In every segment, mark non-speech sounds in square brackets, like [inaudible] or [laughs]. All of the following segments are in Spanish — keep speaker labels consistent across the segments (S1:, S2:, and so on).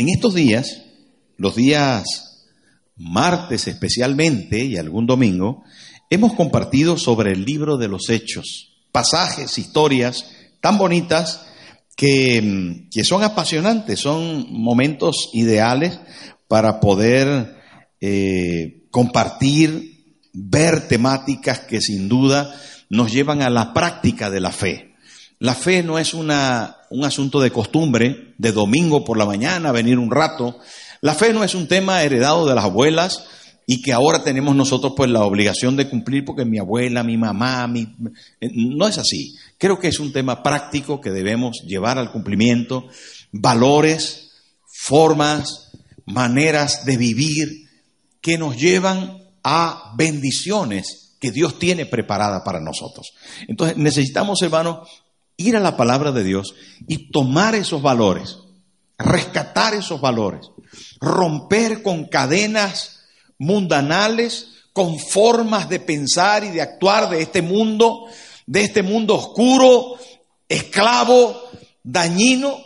S1: En estos días, los días martes especialmente y algún domingo, hemos compartido sobre el libro de los hechos, pasajes, historias tan bonitas que, que son apasionantes, son momentos ideales para poder eh, compartir, ver temáticas que sin duda nos llevan a la práctica de la fe. La fe no es una, un asunto de costumbre, de domingo por la mañana, venir un rato. La fe no es un tema heredado de las abuelas y que ahora tenemos nosotros pues la obligación de cumplir porque mi abuela, mi mamá, mi... No es así. Creo que es un tema práctico que debemos llevar al cumplimiento. Valores, formas, maneras de vivir que nos llevan a bendiciones que Dios tiene preparada para nosotros. Entonces necesitamos, hermanos, ir a la palabra de Dios y tomar esos valores, rescatar esos valores, romper con cadenas mundanales, con formas de pensar y de actuar de este mundo, de este mundo oscuro, esclavo, dañino,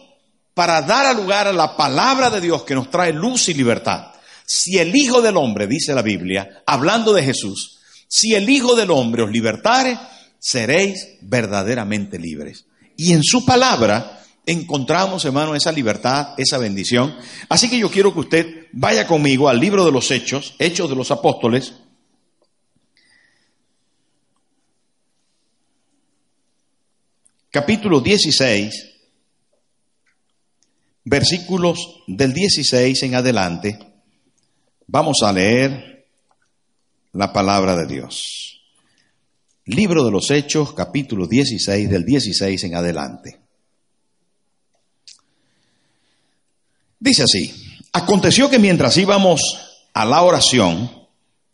S1: para dar lugar a la palabra de Dios que nos trae luz y libertad. Si el Hijo del Hombre, dice la Biblia, hablando de Jesús, si el Hijo del Hombre os libertare, seréis verdaderamente libres. Y en su palabra encontramos, hermano, esa libertad, esa bendición. Así que yo quiero que usted vaya conmigo al libro de los Hechos, Hechos de los Apóstoles. Capítulo 16, versículos del 16 en adelante. Vamos a leer la palabra de Dios. Libro de los Hechos, capítulo 16, del 16 en adelante. Dice así, aconteció que mientras íbamos a la oración,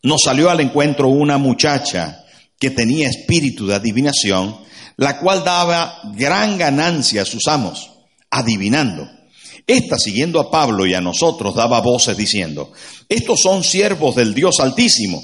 S1: nos salió al encuentro una muchacha que tenía espíritu de adivinación, la cual daba gran ganancia a sus amos, adivinando. Esta, siguiendo a Pablo y a nosotros, daba voces diciendo, estos son siervos del Dios Altísimo,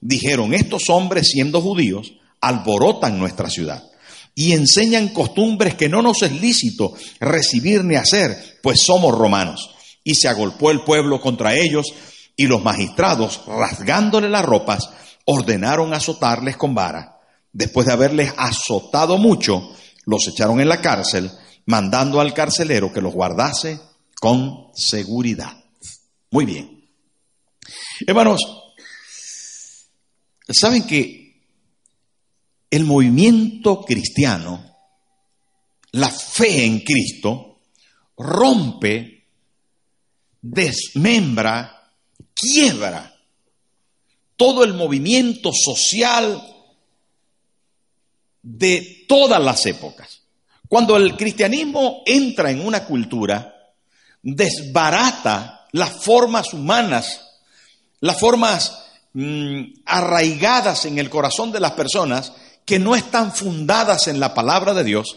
S1: dijeron, estos hombres siendo judíos, alborotan nuestra ciudad y enseñan costumbres que no nos es lícito recibir ni hacer, pues somos romanos. Y se agolpó el pueblo contra ellos y los magistrados, rasgándole las ropas, ordenaron azotarles con vara. Después de haberles azotado mucho, los echaron en la cárcel, mandando al carcelero que los guardase con seguridad. Muy bien. Hermanos, ¿saben que el movimiento cristiano, la fe en Cristo, rompe, desmembra, quiebra todo el movimiento social de todas las épocas. Cuando el cristianismo entra en una cultura, desbarata las formas humanas, las formas mm, arraigadas en el corazón de las personas que no están fundadas en la palabra de Dios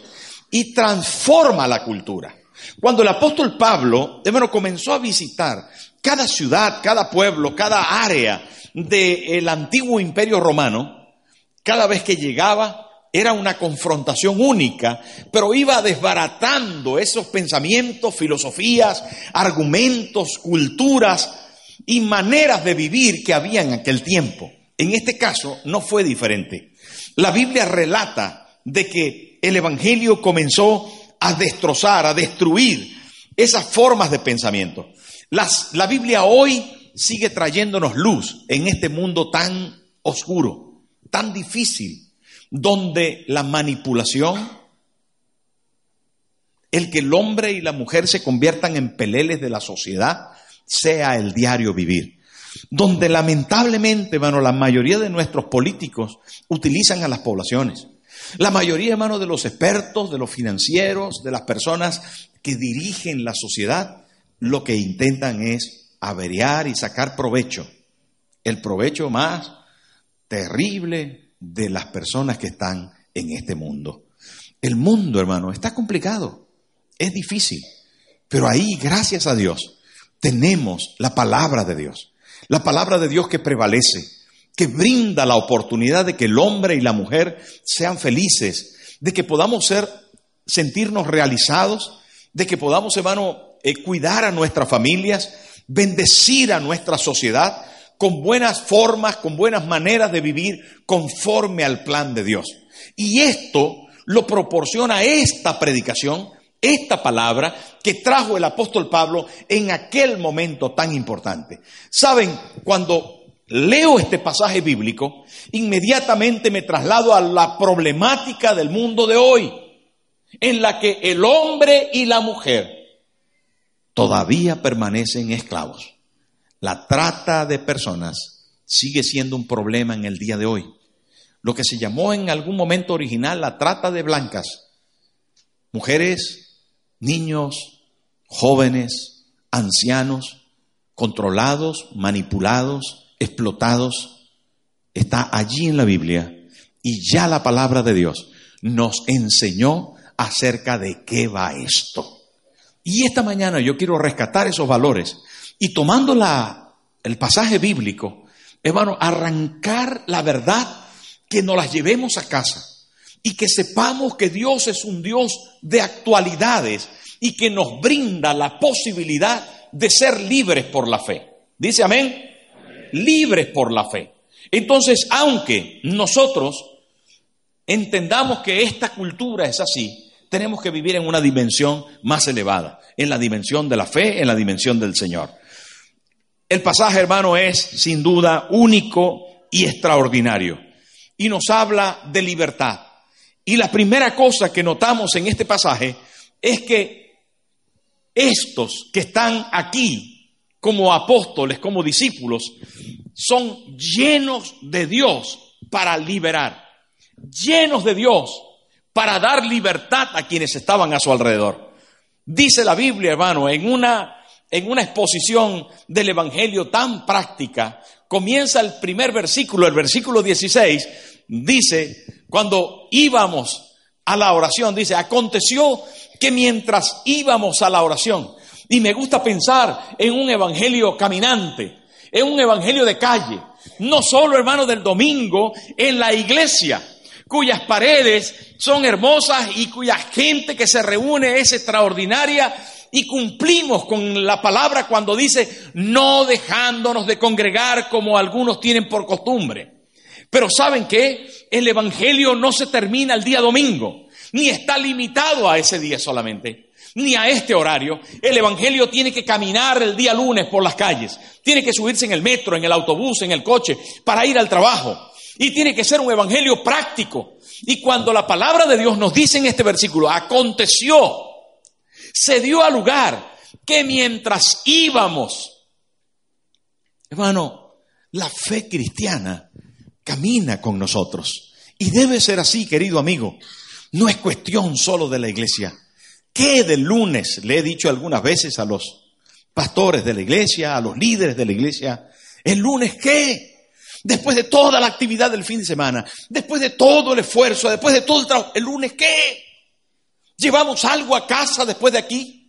S1: y transforma la cultura. Cuando el apóstol Pablo, comenzó a visitar cada ciudad, cada pueblo, cada área del antiguo imperio romano, cada vez que llegaba era una confrontación única, pero iba desbaratando esos pensamientos, filosofías, argumentos, culturas y maneras de vivir que había en aquel tiempo. En este caso no fue diferente. La Biblia relata de que el Evangelio comenzó a destrozar, a destruir esas formas de pensamiento. la Biblia hoy sigue trayéndonos luz en este mundo tan oscuro, tan difícil, donde la manipulación, el que el hombre y la mujer se conviertan en peleles de la sociedad, sea el diario vivir. Donde lamentablemente, hermano, la mayoría de nuestros políticos utilizan a las poblaciones. La mayoría, hermano, de los expertos, de los financieros, de las personas que dirigen la sociedad, lo que intentan es averiar y sacar provecho. El provecho más terrible de las personas que están en este mundo. El mundo, hermano, está complicado, es difícil, pero ahí, gracias a Dios, tenemos la palabra de Dios, la palabra de Dios que prevalece, que brinda la oportunidad de que el hombre y la mujer sean felices, de que podamos ser, sentirnos realizados, de que podamos, hermano, eh, cuidar a nuestras familias, bendecir a nuestra sociedad con buenas formas, con buenas maneras de vivir conforme al plan de Dios. Y esto lo proporciona esta predicación, esta palabra que trajo el apóstol Pablo en aquel momento tan importante. Saben, cuando leo este pasaje bíblico, inmediatamente me traslado a la problemática del mundo de hoy, en la que el hombre y la mujer todavía permanecen esclavos. La trata de personas sigue siendo un problema en el día de hoy. Lo que se llamó en algún momento original la trata de blancas. Mujeres, niños, jóvenes, ancianos, controlados, manipulados, explotados, está allí en la Biblia. Y ya la palabra de Dios nos enseñó acerca de qué va esto. Y esta mañana yo quiero rescatar esos valores. Y tomando la, el pasaje bíblico, hermano, arrancar la verdad que nos las llevemos a casa y que sepamos que Dios es un Dios de actualidades y que nos brinda la posibilidad de ser libres por la fe. Dice amén. Libres por la fe. Entonces, aunque nosotros entendamos que esta cultura es así, tenemos que vivir en una dimensión más elevada, en la dimensión de la fe, en la dimensión del Señor. El pasaje, hermano, es sin duda único y extraordinario. Y nos habla de libertad. Y la primera cosa que notamos en este pasaje es que estos que están aquí como apóstoles, como discípulos, son llenos de Dios para liberar, llenos de Dios para dar libertad a quienes estaban a su alrededor. Dice la Biblia, hermano, en una, en una exposición del Evangelio tan práctica, comienza el primer versículo, el versículo 16, dice, cuando íbamos a la oración, dice, aconteció que mientras íbamos a la oración, y me gusta pensar en un evangelio caminante, en un evangelio de calle, no solo hermano del domingo, en la iglesia, cuyas paredes son hermosas y cuya gente que se reúne es extraordinaria y cumplimos con la palabra cuando dice no dejándonos de congregar como algunos tienen por costumbre. Pero ¿saben qué? El Evangelio no se termina el día domingo, ni está limitado a ese día solamente, ni a este horario. El Evangelio tiene que caminar el día lunes por las calles, tiene que subirse en el metro, en el autobús, en el coche, para ir al trabajo. Y tiene que ser un evangelio práctico. Y cuando la palabra de Dios nos dice en este versículo, aconteció, se dio a lugar que mientras íbamos, hermano, la fe cristiana camina con nosotros. Y debe ser así, querido amigo. No es cuestión solo de la iglesia. ¿Qué del lunes? Le he dicho algunas veces a los pastores de la iglesia, a los líderes de la iglesia. ¿El lunes qué? Después de toda la actividad del fin de semana, después de todo el esfuerzo, después de todo el trabajo, ¿el lunes qué? ¿Llevamos algo a casa después de aquí?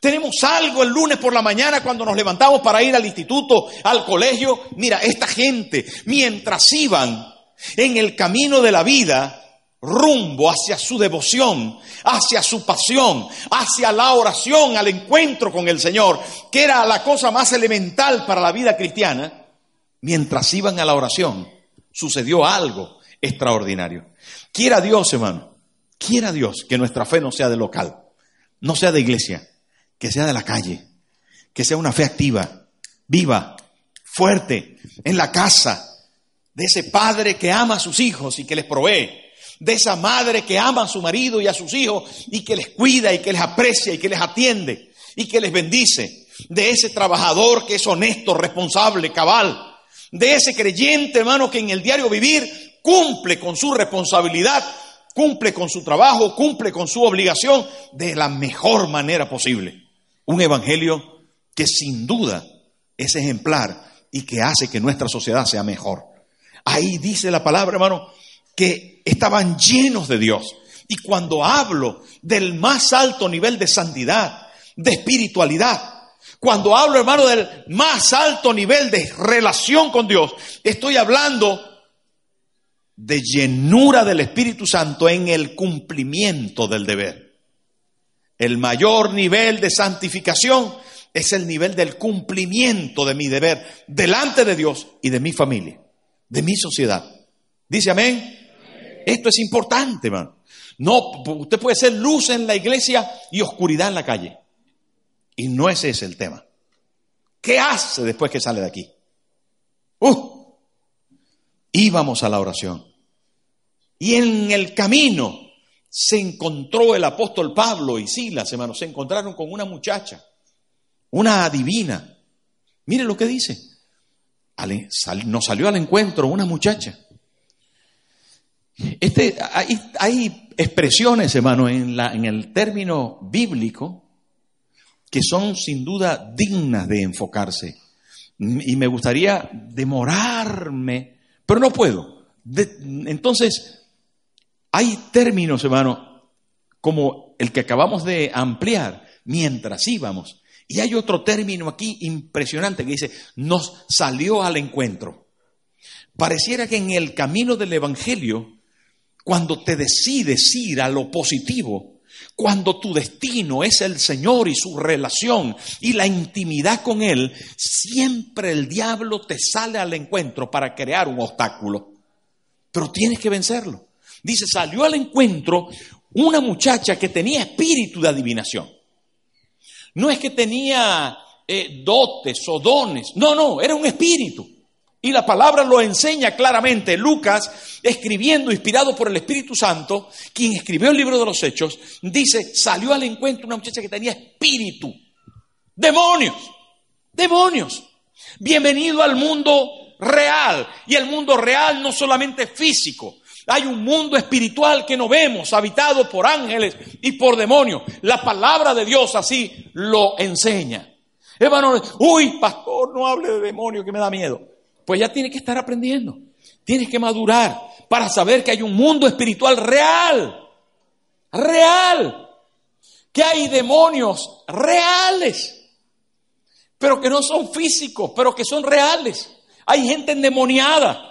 S1: ¿Tenemos algo el lunes por la mañana cuando nos levantamos para ir al instituto, al colegio? Mira, esta gente, mientras iban en el camino de la vida, rumbo hacia su devoción, hacia su pasión, hacia la oración, al encuentro con el Señor, que era la cosa más elemental para la vida cristiana, mientras iban a la oración, sucedió algo extraordinario. Quiera Dios, hermano, quiera Dios que nuestra fe no sea de local, no sea de iglesia, que sea de la calle, que sea una fe activa, viva, fuerte en la casa, de ese padre que ama a sus hijos y que les provee, de esa madre que ama a su marido y a sus hijos y que les cuida y que les aprecia y que les atiende y que les bendice, de ese trabajador que es honesto, responsable, cabal, de ese creyente, hermano, que en el diario vivir cumple con su responsabilidad, cumple con su trabajo, cumple con su obligación de la mejor manera posible. Un evangelio que sin duda es ejemplar y que hace que nuestra sociedad sea mejor. Ahí dice la palabra, hermano, que estaban llenos de Dios. Y cuando hablo del más alto nivel de santidad, de espiritualidad, cuando hablo, hermano, del más alto nivel de relación con Dios, estoy hablando de llenura del Espíritu Santo en el cumplimiento del deber. El mayor nivel de santificación es el nivel del cumplimiento de mi deber delante de Dios y de mi familia, de mi sociedad. ¿Dice amén? Esto es importante, hermano. No, usted puede ser luz en la iglesia y oscuridad en la calle. Y no ese es el tema. ¿Qué hace después que sale de aquí? Uh, íbamos a la oración. Y en el camino se encontró el apóstol Pablo y Silas, hermanos, se encontraron con una muchacha, una adivina. Mire lo que dice. Nos salió al encuentro una muchacha. Este, hay, expresiones, hermano, en, la, en el término bíblico que son sin duda dignas de enfocarse. Y me gustaría demorarme, pero no puedo. entonces, hay términos, hermano, como el que acabamos de ampliar mientras íbamos. Y hay otro término aquí impresionante que dice, nos salió al encuentro. Pareciera que en el camino del Evangelio, cuando te decides ir a lo positivo, cuando tu destino es el Señor y su relación y la intimidad con Él, siempre el diablo te sale al encuentro para crear un obstáculo. Pero tienes que vencerlo. Dice, salió al encuentro una muchacha que tenía espíritu de adivinación. No es que tenía eh, dotes o dones, no, no, era un espíritu. Y la palabra lo enseña claramente. Lucas, escribiendo, inspirado por el Espíritu Santo, quien escribió el libro de los Hechos, dice, salió al encuentro una muchacha que tenía espíritu. Demonios, demonios. Bienvenido al mundo real. Y el mundo real no solamente físico. Hay un mundo espiritual que no vemos, habitado por ángeles y por demonios. La palabra de Dios así lo enseña. Hermano, uy, pastor, no hable de demonios que me da miedo pues ya tiene que estar aprendiendo. Tienes que madurar para saber que hay un mundo espiritual real. Real. Que hay demonios reales. Pero que no son físicos, pero que son reales. Hay gente endemoniada.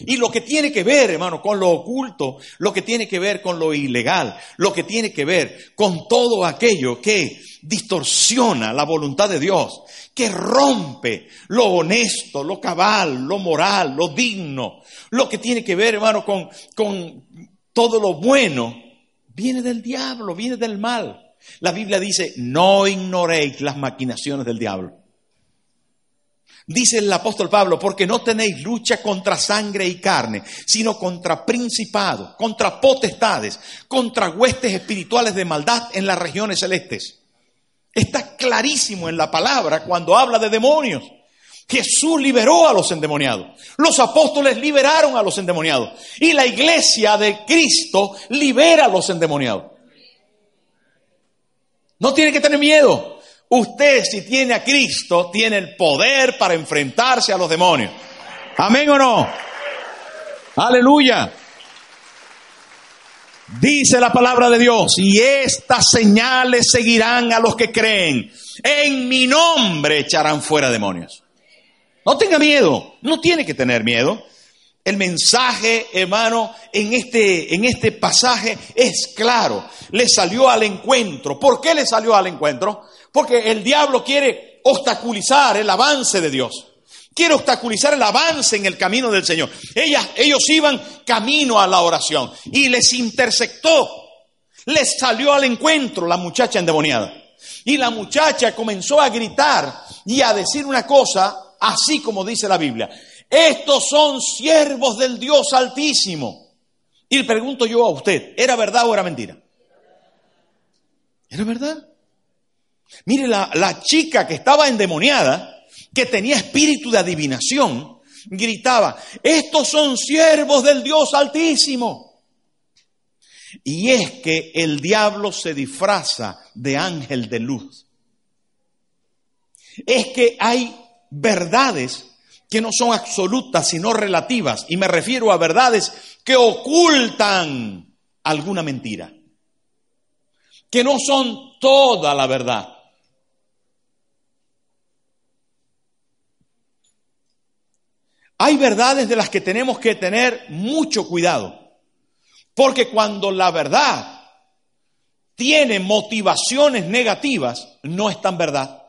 S1: Y lo que tiene que ver, hermano, con lo oculto, lo que tiene que ver con lo ilegal, lo que tiene que ver con todo aquello que distorsiona la voluntad de Dios, que rompe lo honesto, lo cabal, lo moral, lo digno, lo que tiene que ver, hermano, con, todo lo bueno, viene del diablo, viene del mal. La Biblia dice, no ignoréis las maquinaciones del diablo. Dice el apóstol Pablo, porque no tenéis lucha contra sangre y carne, sino contra principados, contra potestades, contra huestes espirituales de maldad en las regiones celestes. Está clarísimo en la palabra cuando habla de demonios. Jesús liberó a los endemoniados. Los apóstoles liberaron a los endemoniados. Y la iglesia de Cristo libera a los endemoniados. No tiene que tener miedo. Usted si tiene a Cristo tiene el poder para enfrentarse a los demonios. Amén o no. Aleluya. Dice la palabra de Dios, y estas señales seguirán a los que creen. En mi nombre echarán fuera demonios. No tenga miedo, no tiene que tener miedo. El mensaje, hermano, en este, en este pasaje es claro. Le salió al encuentro. ¿Por qué le salió al encuentro? Porque el diablo quiere obstaculizar el avance de Dios quiere obstaculizar el avance en el camino del Señor. ellos iban camino a la oración y les interceptó, les salió al encuentro la muchacha endemoniada. Y la muchacha comenzó a gritar y a decir una cosa así como dice la Biblia. Estos son siervos del Dios Altísimo. Y le pregunto yo a usted, ¿era verdad o era mentira? ¿Era verdad? Mire, la, chica que estaba endemoniada, que tenía espíritu de adivinación, gritaba, estos son siervos del Dios Altísimo. Y es que el diablo se disfraza de ángel de luz. Es que hay verdades que no son absolutas, sino relativas. Y me refiero a verdades que ocultan alguna mentira. Que no son toda la verdad. Hay verdades de las que tenemos que tener mucho cuidado. Porque cuando la verdad tiene motivaciones negativas, no es tan verdad.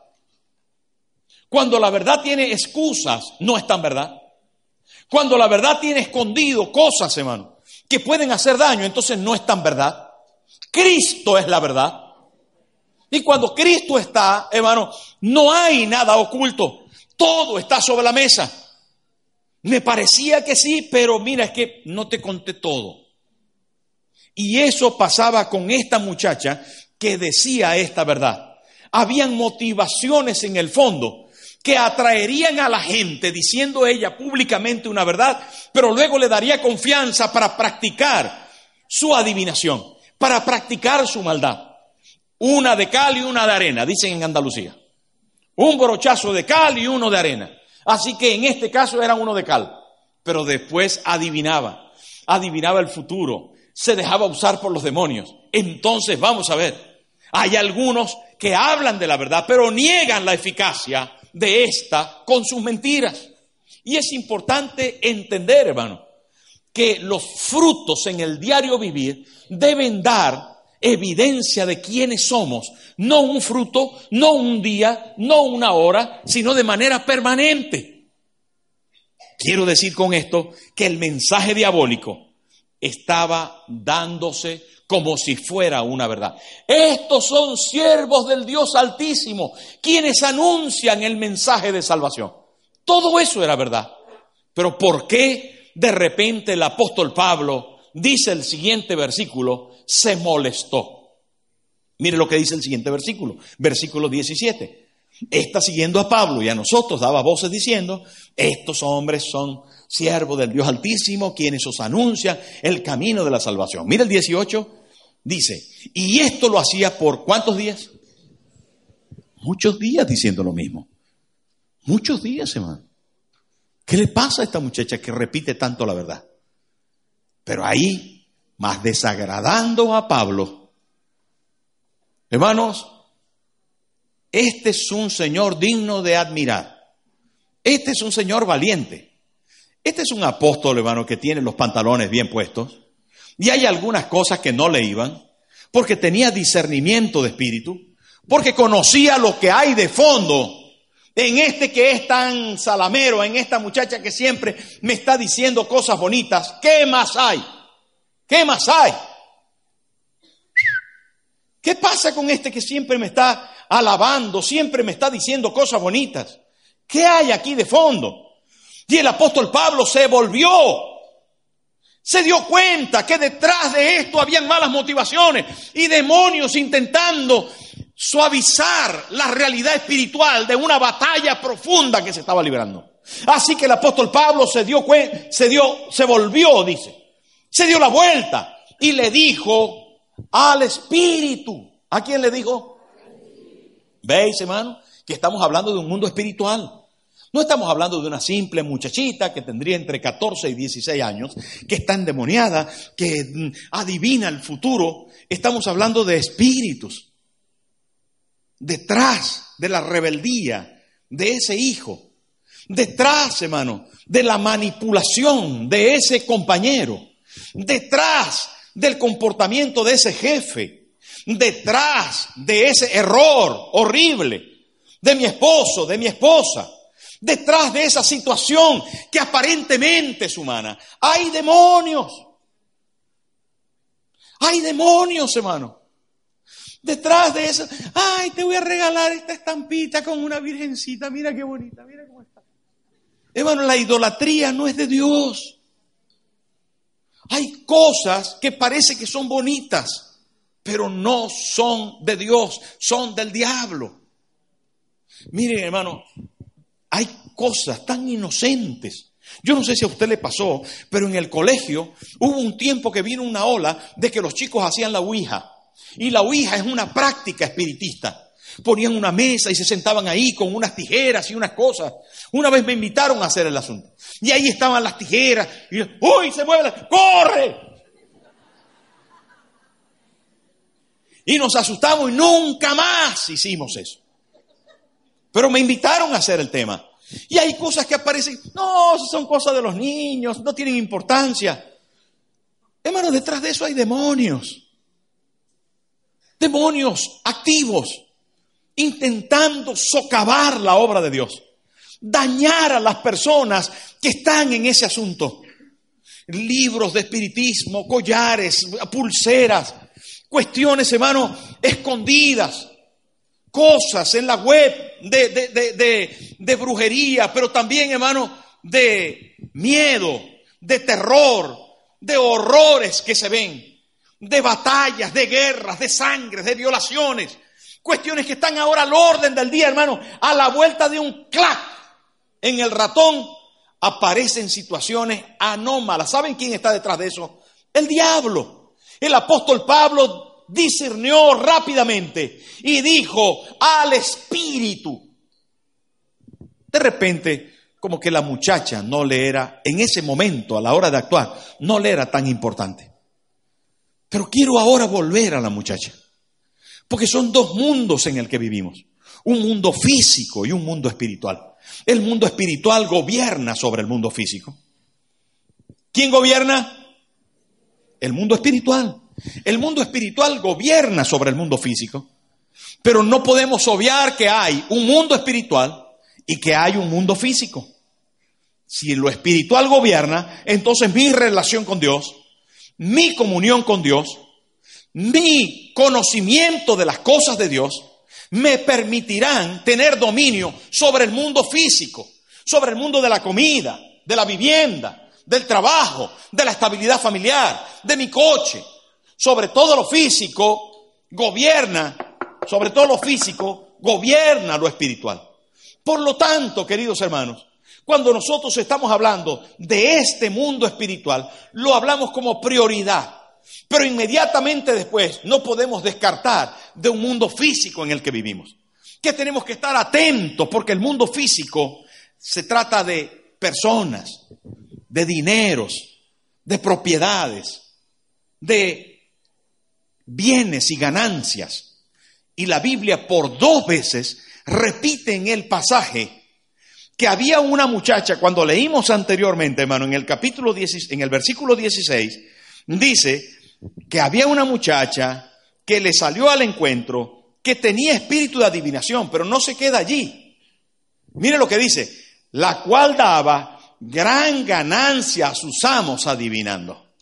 S1: Cuando la verdad tiene excusas, no es tan verdad. Cuando la verdad tiene escondido cosas, hermano, que pueden hacer daño, entonces no es tan verdad. Cristo es la verdad. Y cuando Cristo está, hermano, no hay nada oculto. Todo está sobre la mesa. Me parecía que sí, pero mira, es que no te conté todo. Y eso pasaba con esta muchacha que decía esta verdad. Habían motivaciones en el fondo que atraerían a la gente diciendo ella públicamente una verdad, pero luego le daría confianza para practicar su adivinación, para practicar su maldad. Una de cal y una de arena, dicen en Andalucía. Un brochazo de cal y uno de arena. Así que en este caso era uno de cal, pero después adivinaba, adivinaba el futuro, se dejaba usar por los demonios. Entonces vamos a ver, hay algunos que hablan de la verdad, pero niegan la eficacia de esta con sus mentiras. Y es importante entender, hermano, que los frutos en el diario vivir deben dar evidencia de quiénes somos, no un fruto, no un día, no una hora, sino de manera permanente. Quiero decir con esto que el mensaje diabólico estaba dándose como si fuera una verdad. Estos son siervos del Dios Altísimo, quienes anuncian el mensaje de salvación. Todo eso era verdad. Pero ¿por qué de repente el apóstol Pablo dice el siguiente versículo, se molestó. Mire lo que dice el siguiente versículo, versículo 17. Está siguiendo a Pablo y a nosotros daba voces diciendo, estos hombres son siervos del Dios Altísimo, quienes os anuncian el camino de la salvación. Mire el 18, dice, y esto lo hacía por cuántos días? Muchos días diciendo lo mismo. Muchos días, hermano. ¿Qué le pasa a esta muchacha que repite tanto la verdad? Pero ahí más desagradando a Pablo. Hermanos, este es un Señor digno de admirar. Este es un Señor valiente. Este es un apóstol, hermano, que tiene los pantalones bien puestos. Y hay algunas cosas que no le iban, porque tenía discernimiento de espíritu, porque conocía lo que hay de fondo en este que es tan salamero, en esta muchacha que siempre me está diciendo cosas bonitas. ¿Qué más hay? ¿Qué más hay? ¿Qué pasa con este que siempre me está alabando, siempre me está diciendo cosas bonitas? ¿Qué hay aquí de fondo? Y el apóstol Pablo se volvió. Se dio cuenta que detrás de esto habían malas motivaciones y demonios intentando suavizar la realidad espiritual de una batalla profunda que se estaba librando. Así que el apóstol Pablo se dio se dio, se volvió, dice, se dio la vuelta y le dijo al Espíritu. ¿A quién le dijo? ¿Veis, hermano? Que estamos hablando de un mundo espiritual. No estamos hablando de una simple muchachita que tendría entre 14 y 16 años, que está endemoniada, que mm, adivina el futuro. Estamos hablando de espíritus. Detrás de la rebeldía de ese hijo. Detrás, hermano, de la manipulación de ese compañero detrás del comportamiento de ese jefe, detrás de ese error horrible de mi esposo, de mi esposa, detrás de esa situación que aparentemente es humana, hay demonios. Hay demonios, hermano. Detrás de eso, ay, te voy a regalar esta estampita con una virgencita, mira qué bonita, mira cómo está. Hermano, la idolatría no es de Dios. Hay cosas que parece que son bonitas, pero no son de Dios, son del diablo. Miren, hermano, hay cosas tan inocentes. Yo no sé si a usted le pasó, pero en el colegio hubo un tiempo que vino una ola de que los chicos hacían la Ouija. Y la Ouija es una práctica espiritista. Ponían una mesa y se sentaban ahí con unas tijeras y unas cosas. Una vez me invitaron a hacer el asunto. Y ahí estaban las tijeras. Y ¡Uy! Se mueve. ¡Corre! Y nos asustamos y nunca más hicimos eso. Pero me invitaron a hacer el tema. Y hay cosas que aparecen, no, son cosas de los niños, no tienen importancia. Hermano, detrás de eso hay demonios. Demonios activos, intentando socavar la obra de Dios, dañar a las personas que están en ese asunto. Libros de espiritismo, collares, pulseras, cuestiones, hermano, escondidas cosas en la web de, de, brujería, pero también, hermano, de miedo, de terror, de horrores que se ven, de batallas, de guerras, de sangre, de violaciones, cuestiones que están ahora al orden del día, hermano, a la vuelta de un clac en el ratón aparecen situaciones anómalas. ¿Saben quién está detrás de eso? El diablo. El apóstol Pablo discernió rápidamente y dijo al espíritu. De repente, como que la muchacha no le era, en ese momento, a la hora de actuar, no le era tan importante. Pero quiero ahora volver a la muchacha, porque son dos mundos en el que vivimos, un mundo físico y un mundo espiritual. El mundo espiritual gobierna sobre el mundo físico. ¿Quién gobierna? El mundo espiritual. El mundo espiritual gobierna sobre el mundo físico, pero no podemos obviar que hay un mundo espiritual y que hay un mundo físico. Si lo espiritual gobierna, entonces mi relación con Dios, mi comunión con Dios, mi conocimiento de las cosas de Dios, me permitirán tener dominio sobre el mundo físico, sobre el mundo de la comida, de la vivienda, del trabajo, de la estabilidad familiar, de mi coche, sobre todo lo físico, gobierna, sobre todo lo físico, gobierna lo espiritual. Por lo tanto, queridos hermanos, cuando nosotros estamos hablando de este mundo espiritual, lo hablamos como prioridad. Pero inmediatamente después no podemos descartar de un mundo físico en el que vivimos. Que tenemos que estar atentos porque el mundo físico se trata de personas, de dineros, de propiedades, de bienes y ganancias. Y la Biblia por dos veces repite en el pasaje que había una muchacha, cuando leímos anteriormente, hermano, en el capítulo 10, en el versículo 16, dice que había una muchacha que le salió al encuentro, que tenía espíritu de adivinación, pero no se queda allí. Mire lo que dice, la cual daba gran ganancia a sus amos adivinando.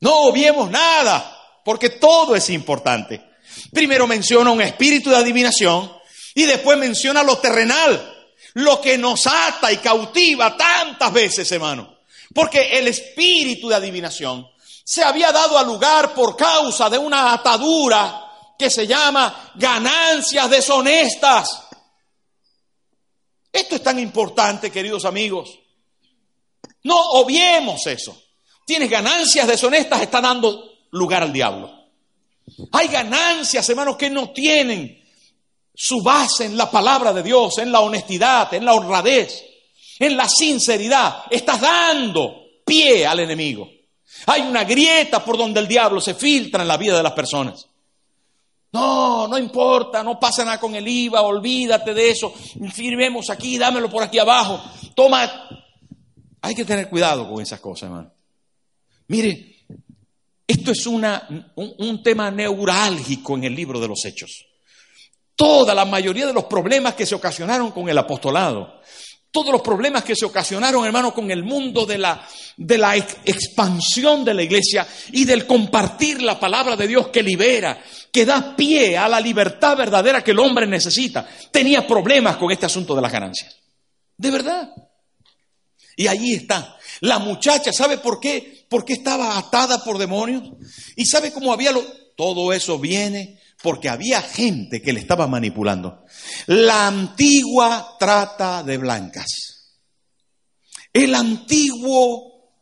S1: No obviemos nada porque todo es importante. Primero menciona un espíritu de adivinación y después menciona lo terrenal, lo que nos ata y cautiva tantas veces, hermano. Porque el espíritu de adivinación se había dado a lugar por causa de una atadura que se llama ganancias deshonestas. Esto es tan importante, queridos amigos. No obviemos eso. Tienes ganancias deshonestas, está dando lugar al diablo. Hay ganancias, hermanos, que no tienen su base en la palabra de Dios, en la honestidad, en la honradez, en la sinceridad. Estás dando pie al enemigo. Hay una grieta por donde el diablo se filtra en la vida de las personas. No, no importa, no pasa nada con el IVA, olvídate de eso. Firmemos aquí, dámelo por aquí abajo. Toma. Hay que tener cuidado con esas cosas, hermano. Mire, esto es un, tema neurálgico en el libro de los Hechos. Toda la mayoría de los problemas que se ocasionaron con el apostolado, todos los problemas que se ocasionaron, hermano, con el mundo de la, de la expansión de la iglesia y del compartir la palabra de Dios que libera, que da pie a la libertad verdadera que el hombre necesita, tenía problemas con este asunto de las ganancias. De verdad. Y allí está. La muchacha, ¿sabe por qué? Porque estaba atada por demonios. ¿Y sabe cómo había lo... Todo eso viene porque había gente que le estaba manipulando. La antigua trata de blancas. El antiguo,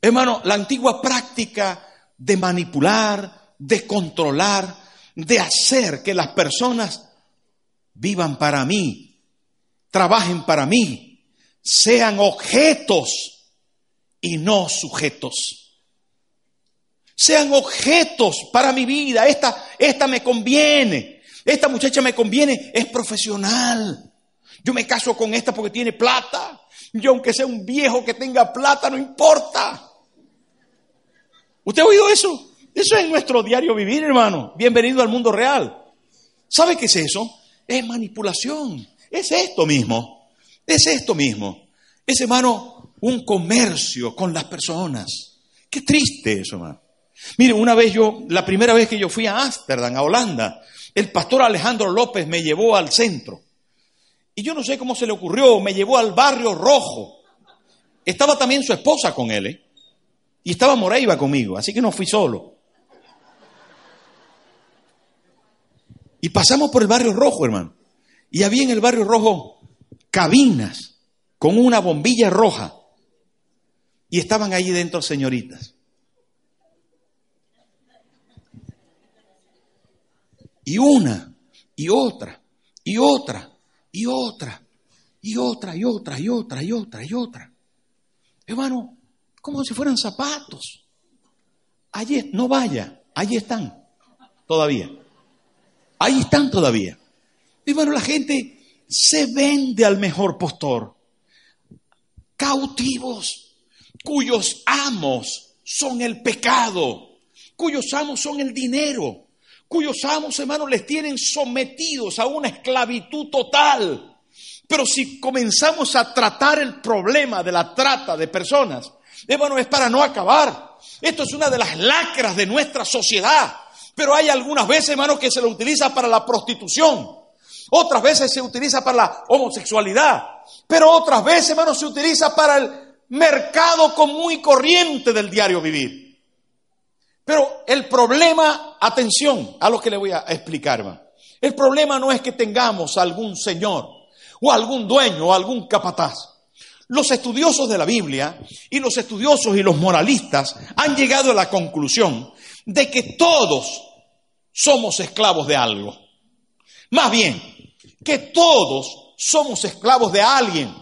S1: hermano, la antigua práctica de manipular, de controlar, de hacer que las personas vivan para mí, trabajen para mí, sean objetos y no sujetos sean objetos para mi vida. Esta, esta me conviene. Esta muchacha me conviene, es profesional. Yo me caso con esta porque tiene plata. Yo aunque sea un viejo que tenga plata, no importa. ¿Usted ha oído eso? Eso es nuestro diario vivir, hermano. Bienvenido al mundo real. ¿Sabe qué es eso? Es manipulación. Es esto mismo. Es esto mismo. Es, hermano, un comercio con las personas. Qué triste eso, hermano. Mire, una vez yo, la primera vez que yo fui a Ámsterdam, a Holanda, el pastor Alejandro López me llevó al centro. Y yo no sé cómo se le ocurrió, me llevó al barrio rojo. Estaba también su esposa con él, ¿eh? Y estaba Moreiva conmigo, así que no fui solo. Y pasamos por el barrio rojo, hermano. Y había en el barrio rojo cabinas con una bombilla roja. Y estaban ahí dentro señoritas. Y una, y otra, y otra, y otra, y otra, y otra, y otra, y otra, y otra. Hermano, como si fueran zapatos. Allí, no vaya, allí están, todavía. Ahí están todavía. Hermano, la gente se vende al mejor postor. Cautivos, cuyos amos son el pecado, cuyos amos son el dinero cuyos amos, hermanos, les tienen sometidos a una esclavitud total. Pero si comenzamos a tratar el problema de la trata de personas, hermano, es para no acabar. Esto es una de las lacras de nuestra sociedad. Pero hay algunas veces, hermano, que se lo utiliza para la prostitución. Otras veces se utiliza para la homosexualidad. Pero otras veces, hermano, se utiliza para el mercado común y corriente del diario vivir. Pero el problema, atención a lo que le voy a explicar, El problema no es que tengamos algún señor o algún dueño o algún capataz. Los estudiosos de la Biblia y los estudiosos y los moralistas han llegado a la conclusión de que todos somos esclavos de algo. Más bien, que todos somos esclavos de alguien.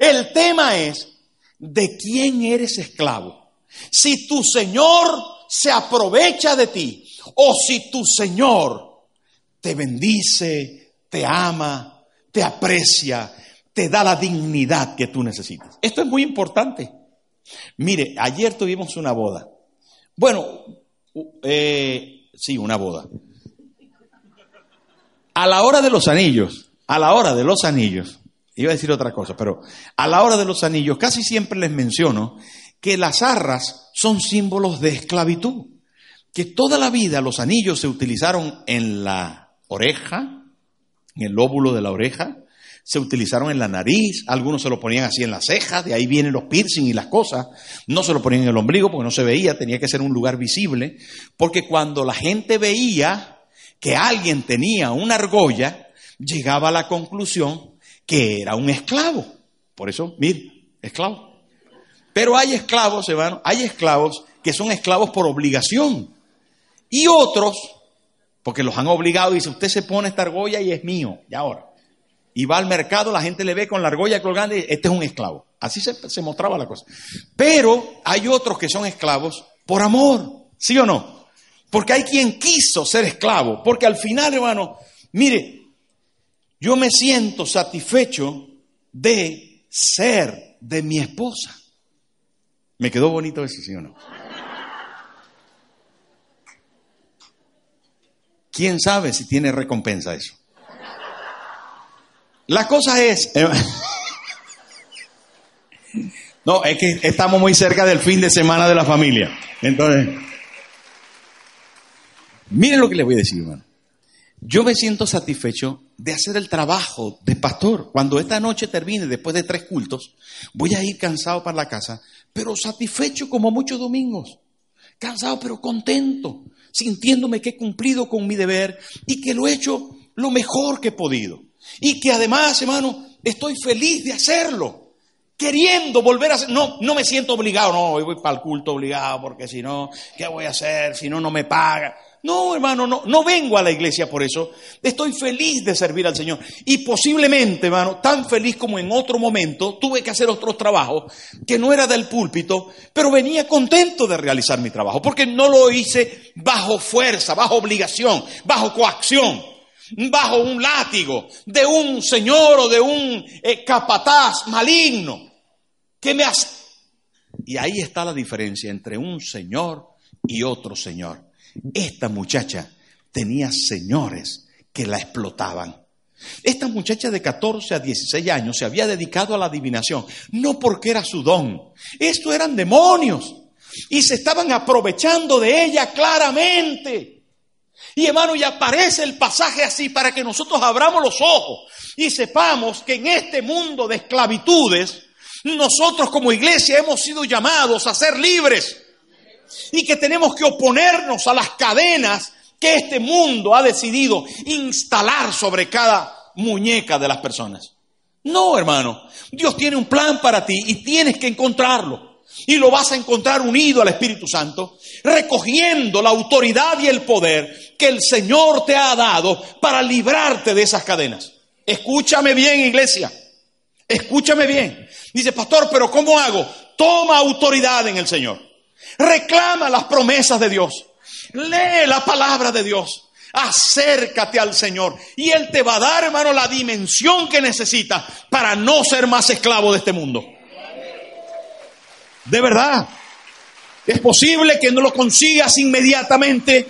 S1: El tema es de quién eres esclavo. Si tu Señor se aprovecha de ti o si tu Señor te bendice, te ama, te aprecia, te da la dignidad que tú necesitas. Esto es muy importante. Mire, ayer tuvimos una boda. Bueno, eh, sí, una boda. A la hora de los anillos, a la hora de los anillos, iba a decir otra cosa, pero a la hora de los anillos casi siempre les menciono que las arras son símbolos de esclavitud, que toda la vida los anillos se utilizaron en la oreja, en el lóbulo de la oreja, se utilizaron en la nariz, algunos se lo ponían así en las cejas, de ahí vienen los piercing y las cosas, no se lo ponían en el ombligo porque no se veía, tenía que ser un lugar visible, porque cuando la gente veía que alguien tenía una argolla, llegaba a la conclusión que era un esclavo. Por eso, mire, esclavo. Pero hay esclavos, hermano, hay esclavos que son esclavos por obligación. Y otros, porque los han obligado, dice, usted se pone esta argolla y es mío, y ahora. Y va al mercado, la gente le ve con la argolla colgando y este es un esclavo. Así se, se mostraba la cosa. Pero hay otros que son esclavos por amor, ¿sí o no? Porque hay quien quiso ser esclavo, porque al final, hermano, mire, yo me siento satisfecho de ser de mi esposa. ¿Me quedó bonito eso, sí o no? ¿Quién sabe si tiene recompensa eso? La cosa es... [laughs] No, es que estamos muy cerca del fin de semana de la familia. Entonces, miren lo que les voy a decir, hermano. Yo me siento satisfecho de hacer el trabajo de pastor. Cuando esta noche termine, después de tres cultos, voy a ir cansado para la casa, pero satisfecho como muchos domingos. Cansado pero contento, sintiéndome que he cumplido con mi deber y que lo he hecho lo mejor que he podido. Y que además, hermano, estoy feliz de hacerlo. Queriendo volver a hacer, no, no me siento obligado, no, hoy voy para el culto obligado porque si no, ¿qué voy a hacer? Si no, no me paga. No, hermano, no, no vengo a la iglesia por eso. Estoy feliz de servir al Señor. Y posiblemente, hermano, tan feliz como en otro momento, tuve que hacer otros trabajos que no era del púlpito, pero venía contento de realizar mi trabajo, porque no lo hice bajo fuerza, bajo obligación, bajo coacción, bajo un látigo de un señor o de un eh, capataz maligno que me hace... Y ahí está la diferencia entre un señor y otro señor. Esta muchacha tenía señores que la explotaban. Esta muchacha de 14 a 16 años se había dedicado a la adivinación, no porque era su don, esto eran demonios y se estaban aprovechando de ella claramente. Y hermano, y aparece el pasaje así para que nosotros abramos los ojos y sepamos que en este mundo de esclavitudes, nosotros como iglesia hemos sido llamados a ser libres y que tenemos que oponernos a las cadenas que este mundo ha decidido instalar sobre cada muñeca de las personas. No, hermano, Dios tiene un plan para ti y tienes que encontrarlo. Y lo vas a encontrar unido al Espíritu Santo, recogiendo la autoridad y el poder que el Señor te ha dado para librarte de esas cadenas. Escúchame bien, iglesia. Escúchame bien. Dice, pastor, pero ¿cómo hago? Toma autoridad en el Señor. Reclama las promesas de Dios. Lee la palabra de Dios. Acércate al Señor y Él te va a dar, hermano, la dimensión que necesitas para no ser más esclavo de este mundo. De verdad. Es posible que no lo consigas inmediatamente.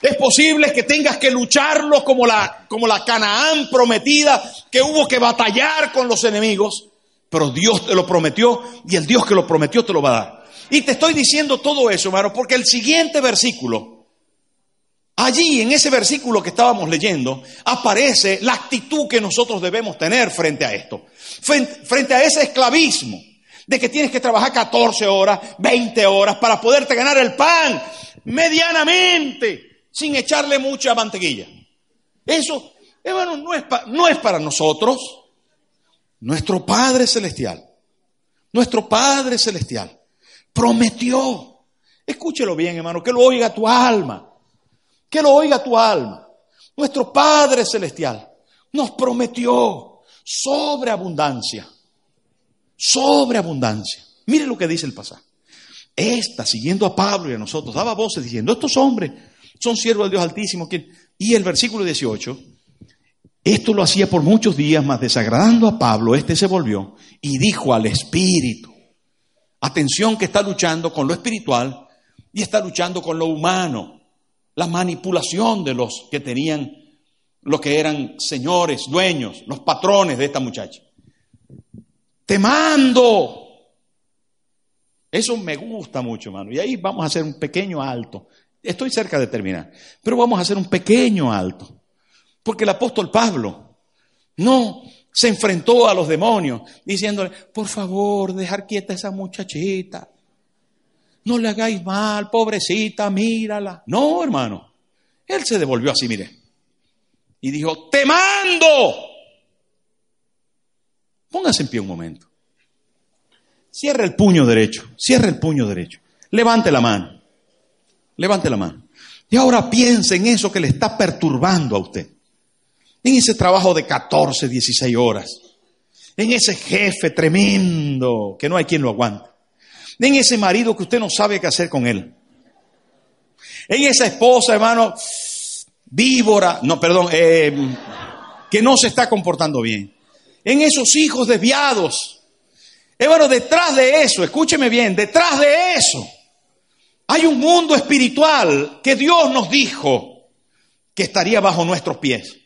S1: Es posible que tengas que lucharlo como la, como la Canaán prometida, que hubo que batallar con los enemigos. Pero Dios te lo prometió y el Dios que lo prometió te lo va a dar. Y te estoy diciendo todo eso, hermano, porque el siguiente versículo, allí en ese versículo que estábamos leyendo, aparece la actitud que nosotros debemos tener frente a esto, frente, a ese esclavismo de que tienes que trabajar 14 horas, 20 horas para poderte ganar el pan medianamente, sin echarle mucha mantequilla. Eso, hermano, no es, no es para nosotros. Nuestro Padre Celestial, nuestro Padre Celestial, prometió. Escúchelo bien, hermano, que lo oiga tu alma. Que lo oiga tu alma. Nuestro Padre Celestial nos prometió sobreabundancia. Sobreabundancia. Mire lo que dice el pasaje. Esta, siguiendo a Pablo y a nosotros, daba voces diciendo, estos hombres son siervos del Dios Altísimo. Y el versículo 18, esto lo hacía por muchos días, mas desagradando a Pablo, este se volvió y dijo al Espíritu, Atención que está luchando con lo espiritual y está luchando con lo humano. La manipulación de los que tenían, los que eran señores, dueños, los patrones de esta muchacha. Te mando. Eso me gusta mucho, hermano. Y ahí vamos a hacer un pequeño alto. Estoy cerca de terminar. Pero vamos a hacer un pequeño alto. Porque el apóstol Pablo no se enfrentó a los demonios diciéndole, por favor, dejar quieta a esa muchachita. No le hagáis mal, pobrecita, mírala. No, hermano. Él se devolvió así, mire. Y dijo, te mando. Póngase en pie un momento. Cierre el puño derecho. Cierre el puño derecho. Levante la mano. Levante la mano. Y ahora piense en eso que le está perturbando a usted en ese trabajo de 14, 16 horas, en ese jefe tremendo que no hay quien lo aguante, en ese marido que usted no sabe qué hacer con él, en esa esposa, hermano, víbora, no, perdón, eh, que no se está comportando bien, en esos hijos desviados. Hermano, detrás de eso, escúcheme bien, detrás de eso hay un mundo espiritual que Dios nos dijo que estaría bajo nuestros pies.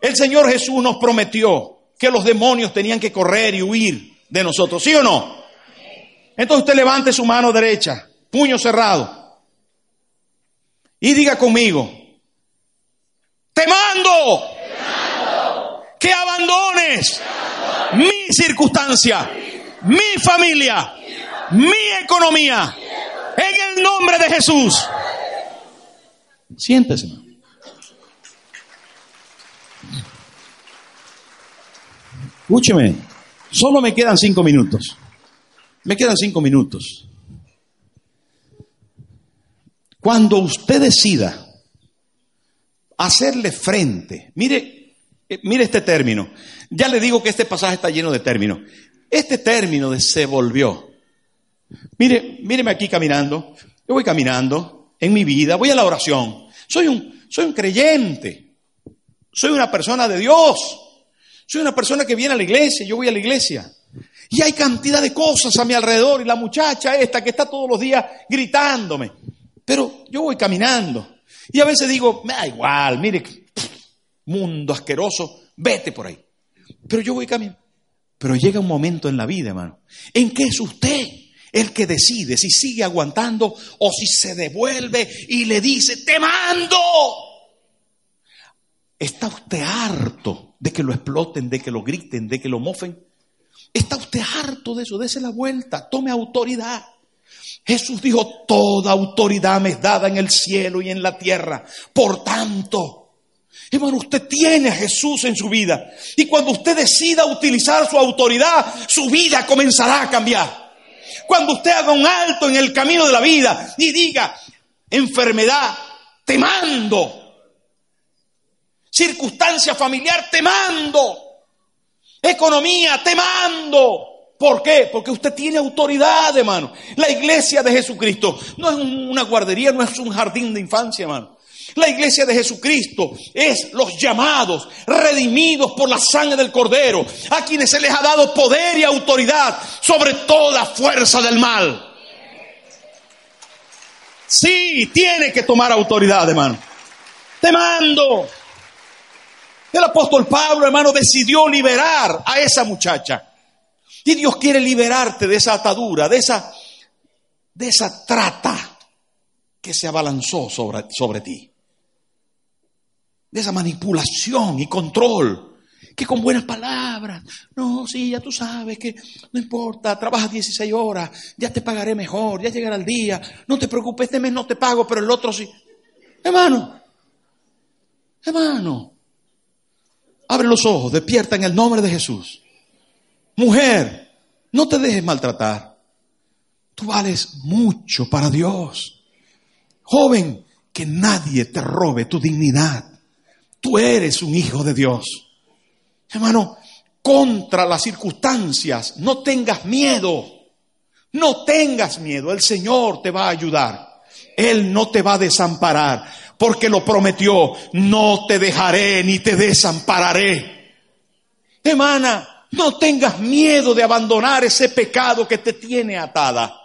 S1: El Señor Jesús nos prometió que los demonios tenían que correr y huir de nosotros, ¿sí o no? Entonces usted levante su mano derecha, puño cerrado, y diga conmigo, Te mando que abandones mi circunstancia, mi familia, mi economía, en el nombre de Jesús. Siéntese. Escúcheme, solo me quedan cinco minutos. Me quedan cinco minutos. Cuando usted decida hacerle frente, mire, eh, mire este término. Ya le digo que este pasaje está lleno de términos. Este término de se volvió. Mire, míreme aquí caminando. Yo voy caminando en mi vida, voy a la oración. Soy un, soy un creyente. Soy una persona de Dios. Soy una persona que viene a la iglesia, yo voy a la iglesia. Y hay cantidad de cosas a mi alrededor y la muchacha esta que está todos los días gritándome. Pero yo voy caminando. Y a veces digo, me da igual, mire, mundo asqueroso, vete por ahí. Pero yo voy caminando. Pero llega un momento en la vida, hermano, en que es usted el que decide si sigue aguantando o si se devuelve y le dice, te mando. ¿Está usted harto de que lo exploten, de que lo griten, de que lo mofen? ¿Está usted harto de eso? Dese la vuelta, tome autoridad. Jesús dijo, toda autoridad me es dada en el cielo y en la tierra. Por tanto, hermano, usted tiene a Jesús en su vida. Y cuando usted decida utilizar su autoridad, su vida comenzará a cambiar. Cuando usted haga un alto en el camino de la vida y diga, enfermedad, te mando circunstancia familiar, te mando. Economía, te mando. ¿Por qué? Porque usted tiene autoridad, hermano. La iglesia de Jesucristo no es una guardería, no es un jardín de infancia, hermano. La iglesia de Jesucristo es los llamados, redimidos por la sangre del Cordero, a quienes se les ha dado poder y autoridad sobre toda fuerza del mal. Sí, tiene que tomar autoridad, hermano. Te mando. El apóstol Pablo, hermano, decidió liberar a esa muchacha. Y Dios quiere liberarte de esa atadura, de esa, de esa trata que se abalanzó sobre, sobre ti. De esa manipulación y control. Que con buenas palabras, no, sí, ya tú sabes que no importa, trabajas 16 horas, ya te pagaré mejor, ya llegará el día, no te preocupes, este mes no te pago, pero el otro sí. Hermano, hermano, Abre los ojos, despierta en el nombre de Jesús. Mujer, no te dejes maltratar. Tú vales mucho para Dios. Joven, que nadie te robe tu dignidad. Tú eres un hijo de Dios. Hermano, contra las circunstancias, no tengas miedo. No tengas miedo. El Señor te va a ayudar. Él no te va a desamparar porque lo prometió, no te dejaré ni te desampararé. Hermana, no tengas miedo de abandonar ese pecado que te tiene atada,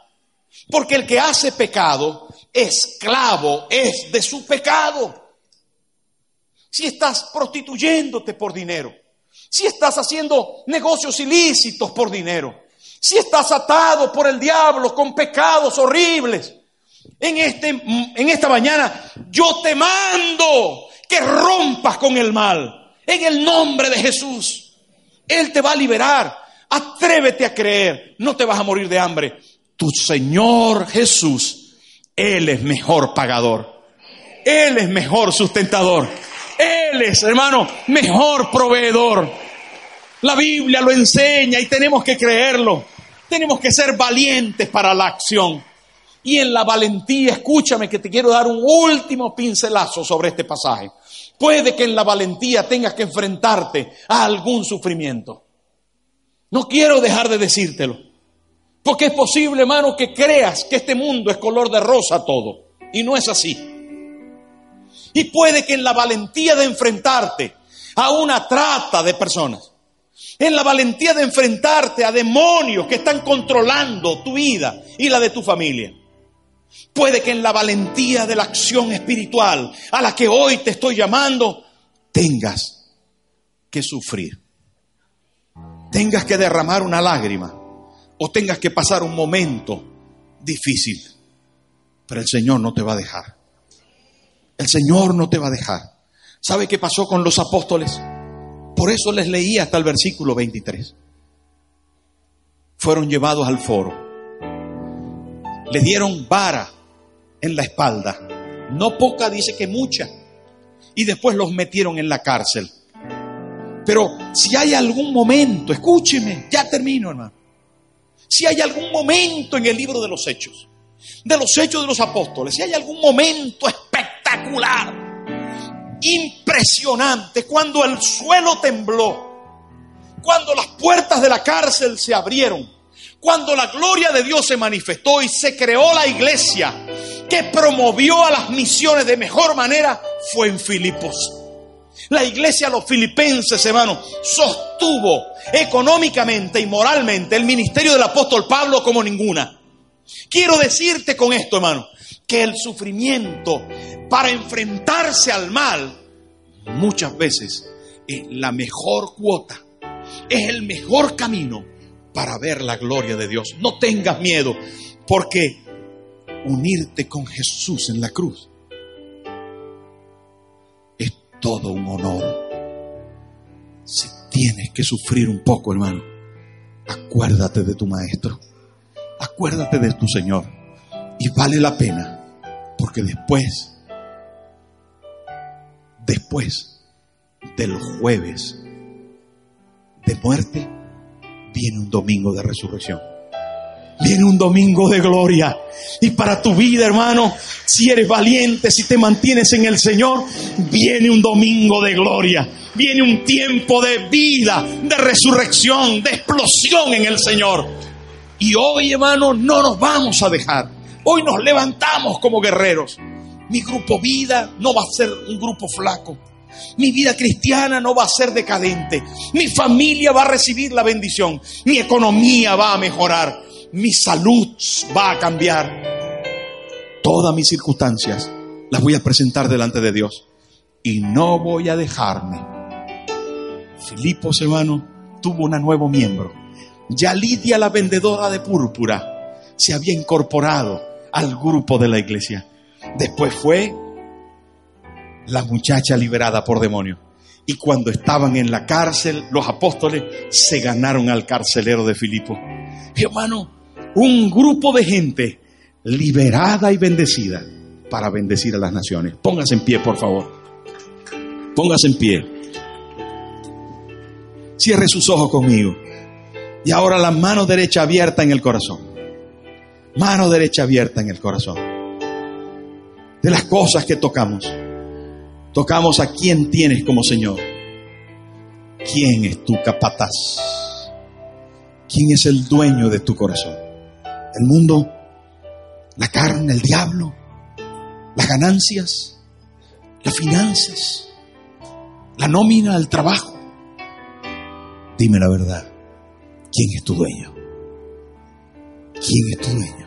S1: porque el que hace pecado, esclavo es de su pecado. Si estás prostituyéndote por dinero, si estás haciendo negocios ilícitos por dinero, si estás atado por el diablo con pecados horribles, en, este, en esta mañana, yo te mando que rompas con el mal. En el nombre de Jesús. Él te va a liberar. Atrévete a creer. No te vas a morir de hambre. Tu Señor Jesús, Él es mejor pagador. Él es mejor sustentador. Él es, hermano, mejor proveedor. La Biblia lo enseña y tenemos que creerlo. Tenemos que ser valientes para la acción. Y en la valentía, escúchame que te quiero dar un último pincelazo sobre este pasaje. Puede que en la valentía tengas que enfrentarte a algún sufrimiento. No quiero dejar de decírtelo. Porque es posible, hermano, que creas que este mundo es color de rosa todo. Y no es así. Y puede que en la valentía de enfrentarte a una trata de personas, en la valentía de enfrentarte a demonios que están controlando tu vida y la de tu familia, Puede que en la valentía de la acción espiritual a la que hoy te estoy llamando, tengas que sufrir. Tengas que derramar una lágrima o tengas que pasar un momento difícil. Pero el Señor no te va a dejar. El Señor no te va a dejar. ¿Sabe qué pasó con los apóstoles? Por eso les leí hasta el versículo 23. Fueron llevados al foro. Le dieron vara en la espalda. No poca, dice que mucha. Y después los metieron en la cárcel. Pero si hay algún momento, escúcheme, ya termino hermano. Si hay algún momento en el libro de los hechos, de los hechos de los apóstoles, si hay algún momento espectacular, impresionante, cuando el suelo tembló, cuando las puertas de la cárcel se abrieron, cuando la gloria de Dios se manifestó y se creó la iglesia que promovió a las misiones de mejor manera, fue en Filipos. La iglesia, los filipenses, hermano, sostuvo económicamente y moralmente el ministerio del apóstol Pablo como ninguna. Quiero decirte con esto, hermano, que el sufrimiento para enfrentarse al mal muchas veces es la mejor cuota, es el mejor camino para ver la gloria de Dios. No tengas miedo, porque unirte con Jesús en la cruz es todo un honor. Si tienes que sufrir un poco, hermano, acuérdate de tu maestro, acuérdate de tu Señor y vale la pena, porque después, después del jueves de muerte, viene un domingo de resurrección. Viene un domingo de gloria. Y para tu vida, hermano, si eres valiente, si te mantienes en el Señor, viene un domingo de gloria. Viene un tiempo de vida, de resurrección, de explosión en el Señor. Y hoy, hermano, no nos vamos a dejar. Hoy nos levantamos como guerreros. Mi grupo vida no va a ser un grupo flaco. Mi vida cristiana no va a ser decadente. Mi familia va a recibir la bendición. Mi economía va a mejorar. Mi salud va a cambiar. Todas mis circunstancias las voy a presentar delante de Dios. Y no voy a dejarme. Filipos, hermano, tuvo una nuevo miembro. Ya Lidia, la vendedora de púrpura, se había incorporado al grupo de la iglesia. Después fue la muchacha liberada por demonio. Y cuando estaban en la cárcel, los apóstoles se ganaron al carcelero de Filipo. Hermano, un grupo de gente liberada y bendecida para bendecir a las naciones. Póngase en pie, por favor. Póngase en pie. Cierre sus ojos conmigo. Y ahora la mano derecha abierta en el corazón. Mano derecha abierta en el corazón. De las cosas que tocamos tocamos a quién tienes como Señor. ¿Quién es tu capataz? ¿Quién es el dueño de tu corazón? ¿El mundo? ¿La carne? ¿El diablo? ¿Las ganancias? ¿Las finanzas? ¿La nómina? ¿El trabajo? Dime la verdad. ¿Quién es tu dueño? ¿Quién es tu dueño?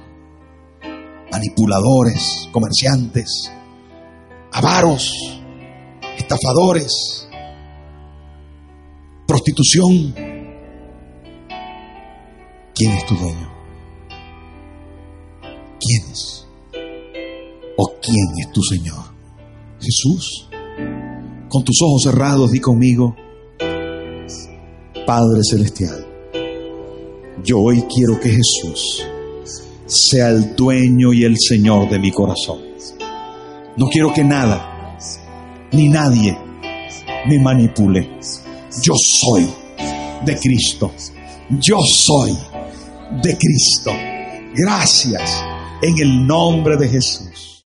S1: Manipuladores, comerciantes, avaros, estafadores, prostitución. ¿Quién es tu dueño? ¿Quién es? ¿O quién es tu Señor? Jesús. Con tus ojos cerrados, di conmigo, Padre Celestial, yo hoy quiero que Jesús sea el dueño y el Señor de mi corazón. No quiero que nada ni nadie me manipule. Yo soy de Cristo. Yo soy de Cristo. Gracias en el nombre de Jesús.